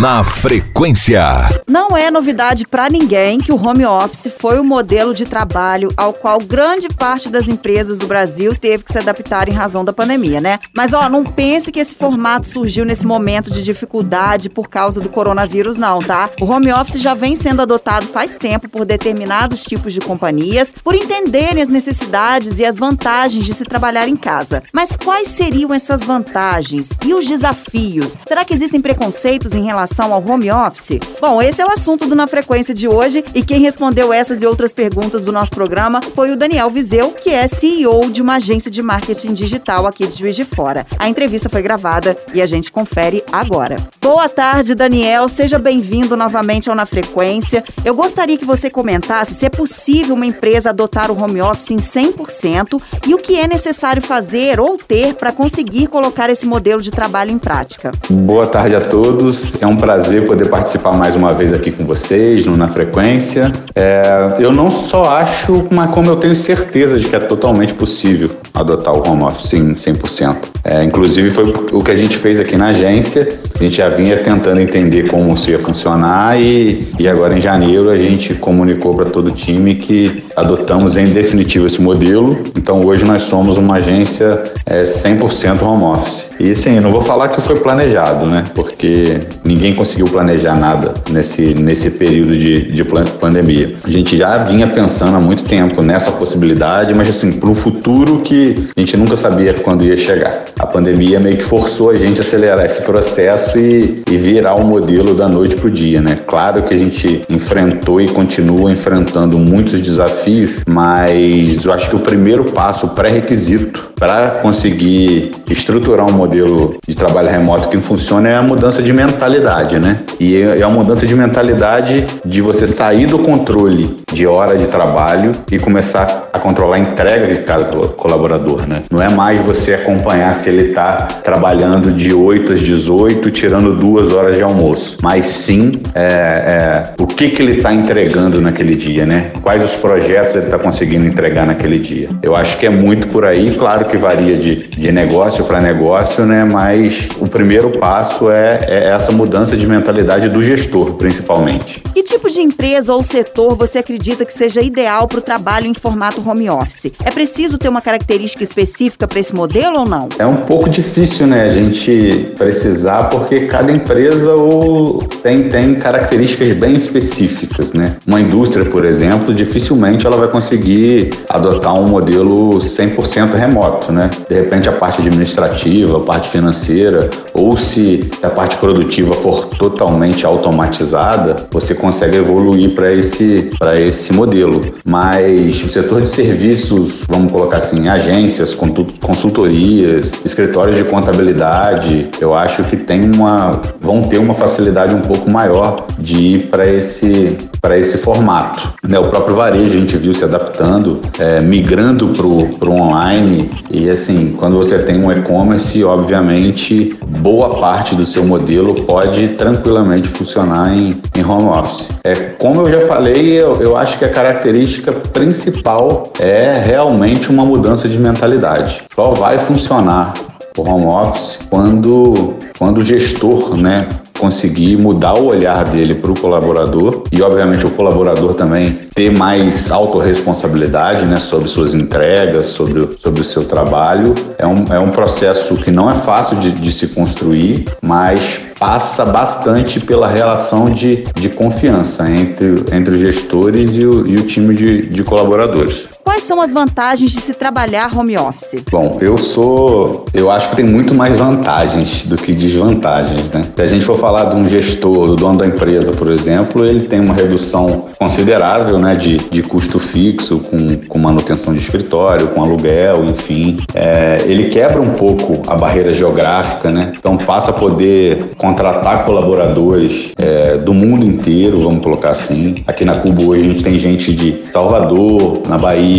Na frequência. Não é novidade para ninguém que o home office foi o modelo de trabalho ao qual grande parte das empresas do Brasil teve que se adaptar em razão da pandemia, né? Mas ó, não pense que esse formato surgiu nesse momento de dificuldade por causa do coronavírus, não, tá? O home office já vem sendo adotado faz tempo por determinados tipos de companhias, por entenderem as necessidades e as vantagens de se trabalhar em casa. Mas quais seriam essas vantagens e os desafios? Será que existem preconceitos em relação ao home office? Bom, esse é o assunto do Na Frequência de hoje e quem respondeu essas e outras perguntas do nosso programa foi o Daniel Viseu, que é CEO de uma agência de marketing digital aqui de Juiz de Fora. A entrevista foi gravada e a gente confere agora. Boa tarde, Daniel. Seja bem-vindo novamente ao Na Frequência. Eu gostaria que você comentasse se é possível uma empresa adotar o home office em 100% e o que é necessário fazer ou ter para conseguir colocar esse modelo de trabalho em prática. Boa tarde a todos. É um prazer poder participar mais uma vez aqui com vocês no Na Frequência. É, eu não só acho, mas como eu tenho certeza de que é totalmente possível adotar o home office em 100%. É, inclusive foi o que a gente fez aqui na agência. A gente já vinha tentando entender como isso ia funcionar e, e agora em janeiro a gente comunicou para todo o time que adotamos em definitivo esse modelo. Então hoje nós somos uma agência é, 100% home office. E sim, não vou falar que foi planejado, né? Porque ninguém conseguiu planejar nada nesse, nesse período de, de pandemia. A gente já vinha pensando há muito tempo nessa possibilidade, mas assim, para um futuro que a gente nunca sabia quando ia chegar. A pandemia meio que forçou a gente a acelerar esse processo e, e virar o um modelo da noite para o dia, né? Claro que a gente enfrentou e continua enfrentando muitos desafios, mas eu acho que o primeiro passo, o pré-requisito para conseguir estruturar um modelo de trabalho remoto que funciona é a mudança de mentalidade, né? E é a mudança de mentalidade de você sair do controle de hora de trabalho e começar a controlar a entrega de cada colaborador, né? Não é mais você acompanhar se ele está trabalhando de 8 às 18, tirando duas horas de almoço, mas sim é, é, o que, que ele está entregando naquele dia, né? Quais os projetos ele está conseguindo entregar naquele dia. Eu acho que é muito por aí, claro que varia de, de negócio para negócio, né? Mas o primeiro passo é, é essa mudança de mentalidade do gestor, principalmente. Que tipo de empresa ou setor você acredita que seja ideal para o trabalho em formato home office? É preciso ter uma característica específica para esse modelo ou não? É um pouco difícil, né? A gente precisar, porque cada empresa ou tem, tem características bem específicas, né? Uma indústria, por exemplo, dificilmente ela vai conseguir adotar um modelo 100% remoto, né? De repente a parte administrativa, a parte financeira, ou se a parte produtiva for totalmente automatizada, você consegue evoluir para esse, esse modelo. Mas o setor de serviços, vamos colocar assim, agências, consultorias, escritórios de contabilidade, eu acho que tem uma, vão ter uma facilidade um pouco maior de ir para esse, esse formato. Né? O próprio varejo a gente viu se adaptando, é, migrando para o online e assim, quando você tem um e-commerce, obviamente, boa parte do seu modelo pode tranquilamente funcionar em, em home office. É, como eu já falei, eu, eu acho que a característica principal é realmente uma mudança de mentalidade. Só vai funcionar o home office quando, quando o gestor né, conseguir mudar o olhar dele para o colaborador e, obviamente, o colaborador também ter mais autorresponsabilidade né, sobre suas entregas, sobre, sobre o seu trabalho. É um, é um processo que não é fácil de, de se construir, mas passa bastante pela relação de, de confiança entre, entre os gestores e o, e o time de, de colaboradores. Quais são as vantagens de se trabalhar home office? Bom, eu sou. Eu acho que tem muito mais vantagens do que desvantagens, né? Se a gente for falar de um gestor, do dono da empresa, por exemplo, ele tem uma redução considerável, né, de, de custo fixo, com, com manutenção de escritório, com aluguel, enfim. É, ele quebra um pouco a barreira geográfica, né? Então passa a poder contratar colaboradores é, do mundo inteiro, vamos colocar assim. Aqui na Cuba hoje a gente tem gente de Salvador, na Bahia,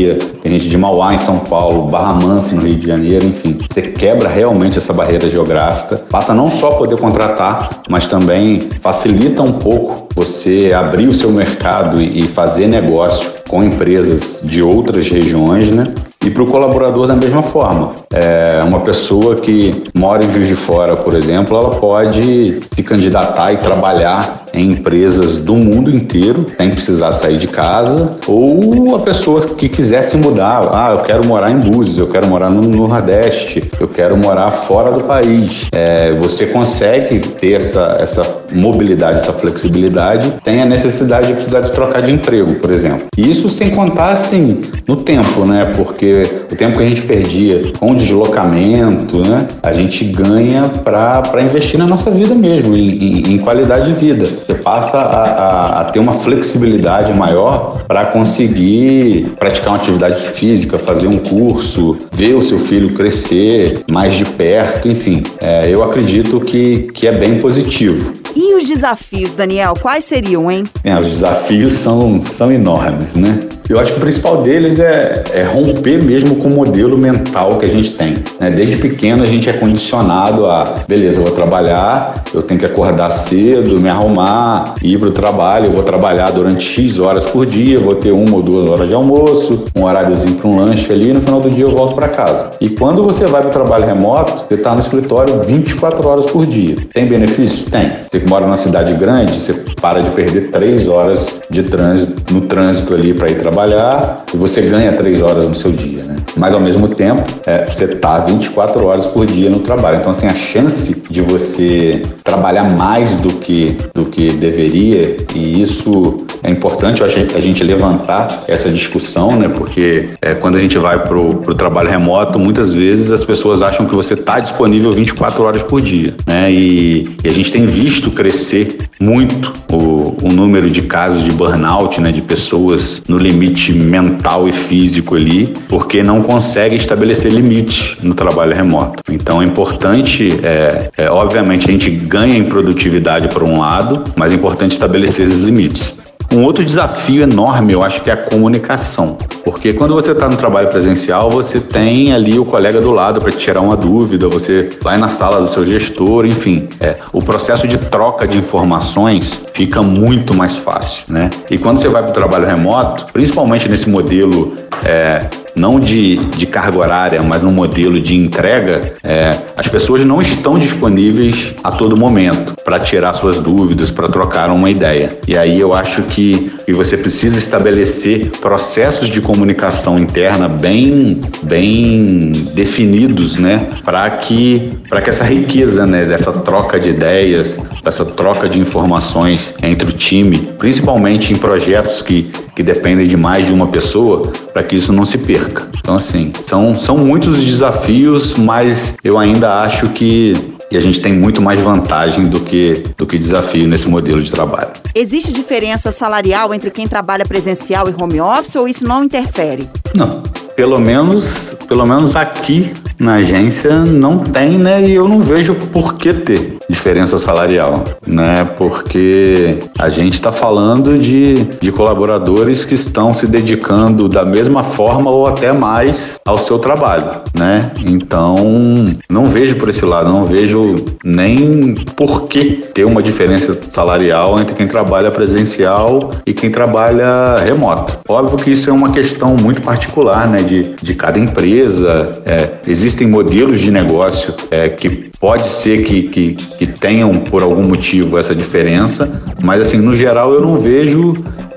tem gente de Mauá em São Paulo, Barra Mansa no Rio de Janeiro, enfim. Você quebra realmente essa barreira geográfica, passa não só a poder contratar, mas também facilita um pouco você abrir o seu mercado e fazer negócio com empresas de outras regiões, né? E para o colaborador da mesma forma. É, uma pessoa que mora em Juiz de Fora, por exemplo, ela pode se candidatar e trabalhar em empresas do mundo inteiro, sem precisar sair de casa, ou a pessoa que quiser se mudar, ah, eu quero morar em Búzios, eu quero morar no Nordeste, eu quero morar fora do país. É, você consegue ter essa, essa mobilidade, essa flexibilidade, sem a necessidade de precisar de trocar de emprego, por exemplo. E isso sem contar, assim, no tempo, né? Porque o tempo que a gente perdia com o deslocamento, né? A gente ganha para investir na nossa vida mesmo, em, em, em qualidade de vida. Você passa a, a, a ter uma flexibilidade maior para conseguir praticar uma atividade física, fazer um curso, ver o seu filho crescer mais de perto, enfim. É, eu acredito que, que é bem positivo. E os desafios, Daniel, quais seriam, hein? É, os desafios são, são enormes, né? Eu acho que o principal deles é, é romper mesmo com o modelo mental que a gente tem. Né? Desde pequeno a gente é condicionado a, beleza, eu vou trabalhar, eu tenho que acordar cedo, me arrumar, ir para o trabalho, eu vou trabalhar durante X horas por dia, vou ter uma ou duas horas de almoço, um horáriozinho para um lanche ali, e no final do dia eu volto para casa. E quando você vai para o trabalho remoto, você está no escritório 24 horas por dia. Tem benefício? Tem. Você que mora numa cidade grande, você para de perder 3 horas de trânsito, no trânsito ali para ir trabalhar trabalhar e você ganha três horas no seu dia, né? Mas ao mesmo tempo, é, você tá 24 horas por dia no trabalho. Então, assim, a chance de você trabalhar mais do que, do que deveria, e isso é importante a gente, levantar essa discussão, né? Porque é, quando a gente vai pro, pro trabalho remoto, muitas vezes as pessoas acham que você está disponível 24 horas por dia, né? E, e, a gente tem visto crescer muito o, o número de casos de burnout, né? De pessoas no limite mental e físico ali, porque não consegue estabelecer limites no trabalho remoto. Então é importante, é, é, obviamente a gente ganha em produtividade por um lado, mas é importante estabelecer esses limites. Um outro desafio enorme, eu acho que é a comunicação. Porque quando você está no trabalho presencial, você tem ali o colega do lado para te tirar uma dúvida, você vai na sala do seu gestor, enfim. É, o processo de troca de informações fica muito mais fácil, né? E quando você vai para o trabalho remoto, principalmente nesse modelo é, não de, de carga horária, mas no modelo de entrega, é, as pessoas não estão disponíveis a todo momento para tirar suas dúvidas, para trocar uma ideia. E aí eu acho que, que você precisa estabelecer processos de comunicação interna bem, bem definidos, né, para que, que essa riqueza, né, dessa troca de ideias, dessa troca de informações entre o time, principalmente em projetos que, que dependem de mais de uma pessoa, para que isso não se perca perca. Então, assim, são, são muitos desafios, mas eu ainda acho que e a gente tem muito mais vantagem do que, do que desafio nesse modelo de trabalho. Existe diferença salarial entre quem trabalha presencial e home office ou isso não interfere? Não. Pelo menos, pelo menos aqui na agência não tem, né? E eu não vejo por que ter diferença salarial, né? Porque a gente está falando de, de colaboradores que estão se dedicando da mesma forma ou até mais ao seu trabalho, né? Então, não vejo por esse lado, não vejo nem por que ter uma diferença salarial entre quem trabalha presencial e quem trabalha remoto. Óbvio que isso é uma questão muito particular, né? De, de cada empresa. É, existem modelos de negócio é, que pode ser que, que, que tenham, por algum motivo, essa diferença, mas, assim, no geral, eu não vejo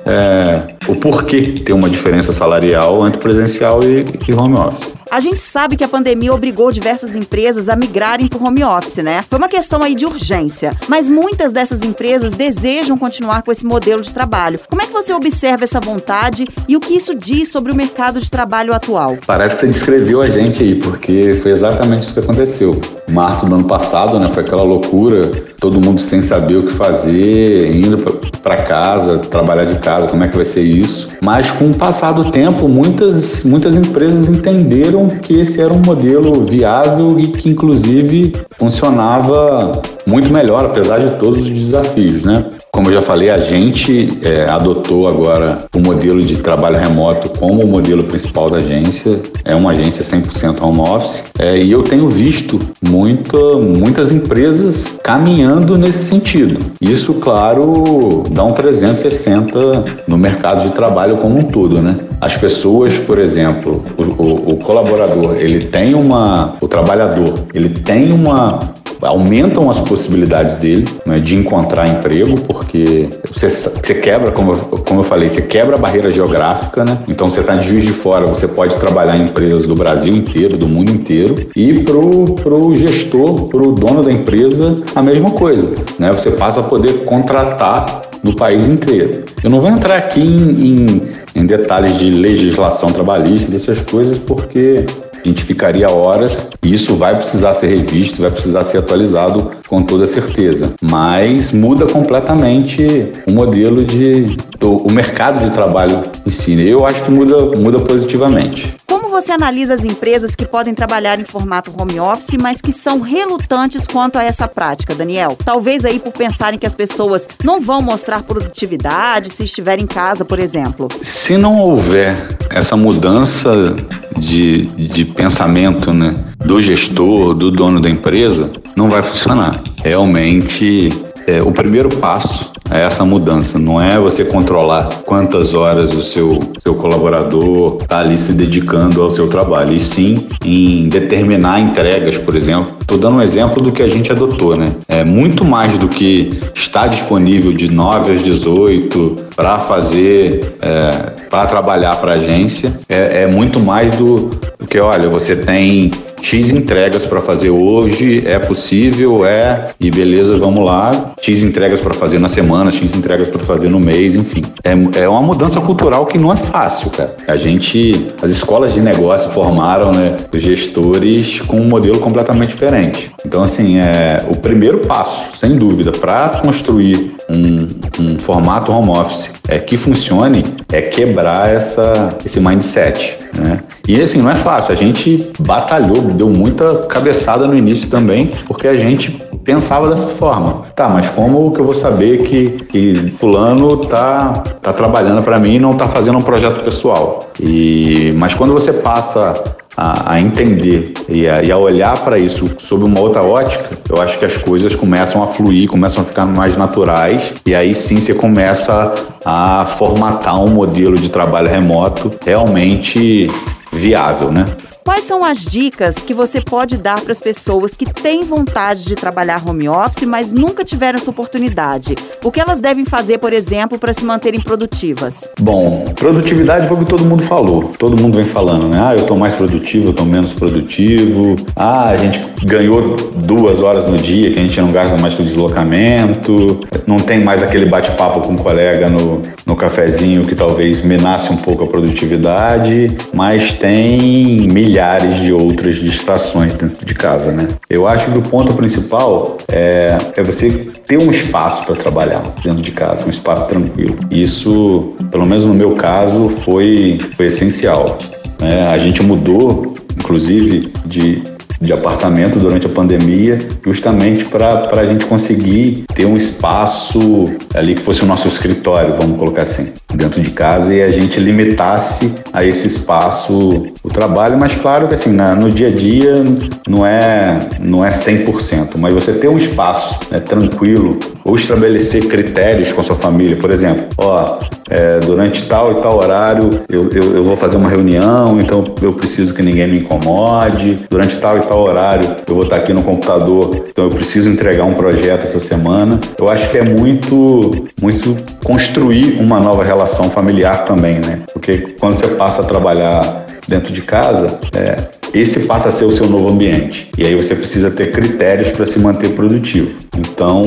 é, o porquê ter uma diferença salarial entre presencial e, e home office. A gente sabe que a pandemia obrigou diversas empresas a migrarem para o home office, né? Foi uma questão aí de urgência. Mas muitas dessas empresas desejam continuar com esse modelo de trabalho. Como é que você observa essa vontade e o que isso diz sobre o mercado de trabalho atual? Parece que você descreveu a gente aí, porque foi exatamente isso que aconteceu. Março do ano passado, né? Foi aquela loucura, todo mundo sem saber o que fazer, indo para casa, trabalhar de casa, como é que vai ser isso. Mas com o passar do tempo, muitas, muitas empresas entenderam que esse era um modelo viável e que, inclusive, funcionava muito melhor, apesar de todos os desafios, né? Como eu já falei, a gente é, adotou agora o modelo de trabalho remoto como o modelo principal da agência. É uma agência 100% home office. É, e eu tenho visto muita, muitas empresas caminhando nesse sentido. Isso, claro, dá um 360 no mercado de trabalho como um todo, né? As pessoas, por exemplo, o, o, o colaborador, ele tem uma, o trabalhador, ele tem uma aumentam as possibilidades dele né, de encontrar emprego, porque você, você quebra, como eu, como eu falei, você quebra a barreira geográfica, né? Então você está de Juiz de Fora, você pode trabalhar em empresas do Brasil inteiro, do mundo inteiro, e pro, pro gestor, pro dono da empresa, a mesma coisa, né? Você passa a poder contratar no país inteiro. Eu não vou entrar aqui em, em, em detalhes de legislação trabalhista, dessas coisas, porque a gente ficaria horas e isso vai precisar ser revisto, vai precisar ser atualizado com toda certeza. Mas muda completamente o modelo de o mercado de trabalho em si. Eu acho que muda, muda positivamente você analisa as empresas que podem trabalhar em formato home office, mas que são relutantes quanto a essa prática, Daniel? Talvez aí por pensarem que as pessoas não vão mostrar produtividade se estiver em casa, por exemplo. Se não houver essa mudança de, de pensamento né, do gestor, do dono da empresa, não vai funcionar. Realmente, é, o primeiro passo é essa mudança. Não é você controlar quantas horas o seu, seu colaborador está ali se dedicando ao seu trabalho, e sim em determinar entregas, por exemplo. Estou dando um exemplo do que a gente adotou, né? É muito mais do que está disponível de 9 às 18 para fazer, é, para trabalhar para a agência. É, é muito mais do, do que, olha, você tem X entregas para fazer hoje, é possível, é, e beleza, vamos lá. X entregas para fazer na semana, X entregas para fazer no mês, enfim. É, é uma mudança cultural que não é fácil, cara. A gente, as escolas de negócio formaram, né, gestores com um modelo completamente diferente. Então, assim, é o primeiro passo, sem dúvida, para construir um, um formato home office é, que funcione é quebrar essa, esse mindset. Né? E assim, não é fácil. A gente batalhou, deu muita cabeçada no início também, porque a gente pensava dessa forma. Tá, mas como que eu vou saber que, que fulano tá, tá trabalhando para mim e não tá fazendo um projeto pessoal? E, mas quando você passa a, a entender e a, e a olhar para isso sob uma outra ótica, eu acho que as coisas começam a fluir, começam a ficar mais naturais e aí sim você começa a formatar um modelo de trabalho remoto realmente viável, né? Quais são as dicas que você pode dar para as pessoas que têm vontade de trabalhar home office, mas nunca tiveram essa oportunidade? O que elas devem fazer, por exemplo, para se manterem produtivas? Bom, produtividade foi o que todo mundo falou. Todo mundo vem falando, né? Ah, eu estou mais produtivo, eu estou menos produtivo. Ah, a gente ganhou duas horas no dia, que a gente não gasta mais com deslocamento. Não tem mais aquele bate-papo com um colega no, no cafezinho que talvez minasse um pouco a produtividade, mas tem milhares milhares de outras distrações dentro de casa, né? Eu acho que o ponto principal é, é você ter um espaço para trabalhar dentro de casa, um espaço tranquilo. Isso, pelo menos no meu caso, foi, foi essencial. É, a gente mudou, inclusive, de de apartamento durante a pandemia, justamente para a gente conseguir ter um espaço ali que fosse o nosso escritório, vamos colocar assim, dentro de casa e a gente limitasse a esse espaço o trabalho, mas claro que assim, na, no dia a dia não é, não é 100%, mas você ter um espaço né, tranquilo ou estabelecer critérios com a sua família, por exemplo, ó, é, durante tal e tal horário eu, eu, eu, vou fazer uma reunião, então eu preciso que ninguém me incomode. Durante tal e tal horário eu vou estar aqui no computador, então eu preciso entregar um projeto essa semana. Eu acho que é muito, muito construir uma nova relação familiar também, né? Porque quando você passa a trabalhar dentro de casa, é, esse passa a ser o seu novo ambiente. E aí você precisa ter critérios para se manter produtivo. Então,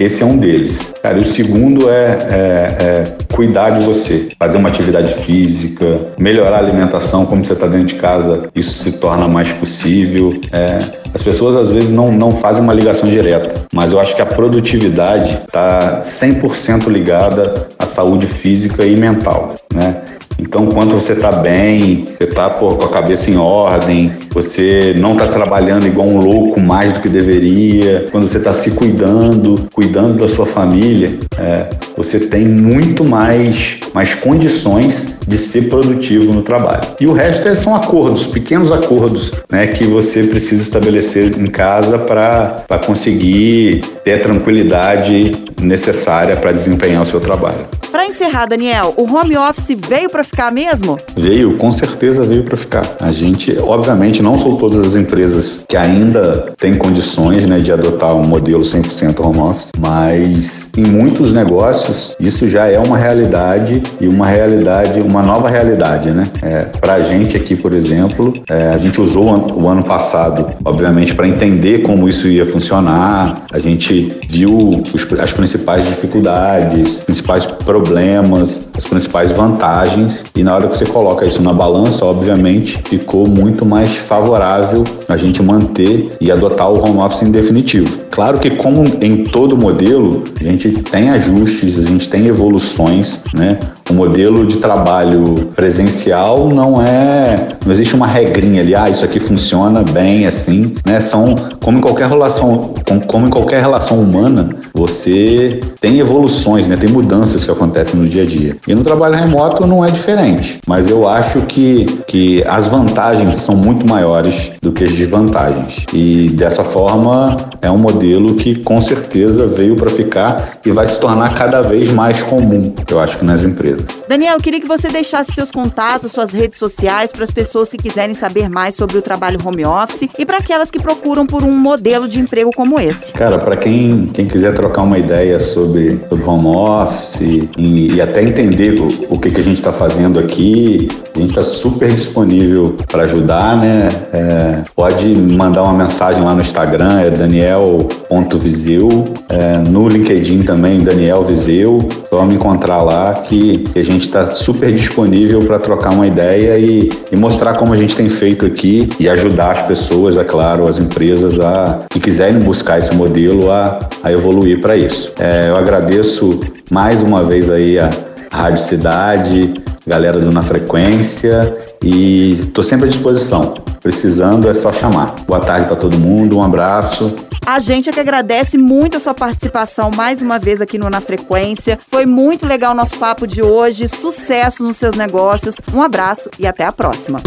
esse é um deles. Cara, e o segundo é, é, é, cuidar de você, fazer uma atividade física, melhorar a alimentação, como você está dentro de casa, isso se torna mais possível. É, as pessoas às vezes não, não fazem uma ligação direta, mas eu acho que a produtividade está 100% ligada à saúde física e mental, né? Então, quando você está bem, você está com a cabeça em ordem, você não está trabalhando igual um louco mais do que deveria, quando você está se cuidando, cuidando da sua família, é, você tem muito mais, mais condições de ser produtivo no trabalho. E o resto é, são acordos, pequenos acordos, né, que você precisa estabelecer em casa para conseguir ter a tranquilidade necessária para desempenhar o seu trabalho. Para encerrar, Daniel, o home office veio para ficar mesmo? Veio, com certeza veio para ficar. A gente, obviamente, não são todas as empresas que ainda têm condições né, de adotar um modelo 100% home office, mas em muitos negócios isso já é uma realidade e uma realidade, uma nova realidade, né? É, para a gente aqui, por exemplo, é, a gente usou o ano passado, obviamente, para entender como isso ia funcionar. A gente viu os, as principais dificuldades, principais problemas as principais vantagens e na hora que você coloca isso na balança, obviamente, ficou muito mais favorável a gente manter e adotar o home office em definitivo. Claro que como em todo modelo, a gente tem ajustes, a gente tem evoluções, né? O modelo de trabalho presencial não é, não existe uma regrinha ali, ah, isso aqui funciona bem assim, né? São como em qualquer relação, como em qualquer relação humana, você tem evoluções, né? Tem mudanças que acontecem no dia a dia. E no trabalho remoto não é diferente, mas eu acho que que as vantagens são muito maiores do que as desvantagens. E dessa forma é um modelo que com certeza veio para ficar e vai se tornar cada vez mais comum, eu acho que nas empresas. Daniel, eu queria que você deixasse seus contatos, suas redes sociais para as pessoas que quiserem saber mais sobre o trabalho home office e para aquelas que procuram por um modelo de emprego como esse. Cara, para quem, quem quiser trocar uma ideia sobre, sobre home office e, e até entender o, o que, que a gente está fazendo aqui, a gente está super disponível para ajudar, né? É, pode mandar uma mensagem lá no Instagram, é daniel.viseu, é, no LinkedIn também, Daniel Viseu, só me encontrar lá que que a gente está super disponível para trocar uma ideia e, e, mostrar como a gente tem feito aqui e ajudar as pessoas, é claro, as empresas a que quiserem buscar esse modelo a, a evoluir para isso. É, eu agradeço mais uma vez aí a Rádio Cidade, galera do Na Frequência e estou sempre à disposição. Precisando é só chamar. Boa tarde para todo mundo, um abraço. A gente é que agradece muito a sua participação mais uma vez aqui no Na Frequência. Foi muito legal o nosso papo de hoje. Sucesso nos seus negócios. Um abraço e até a próxima.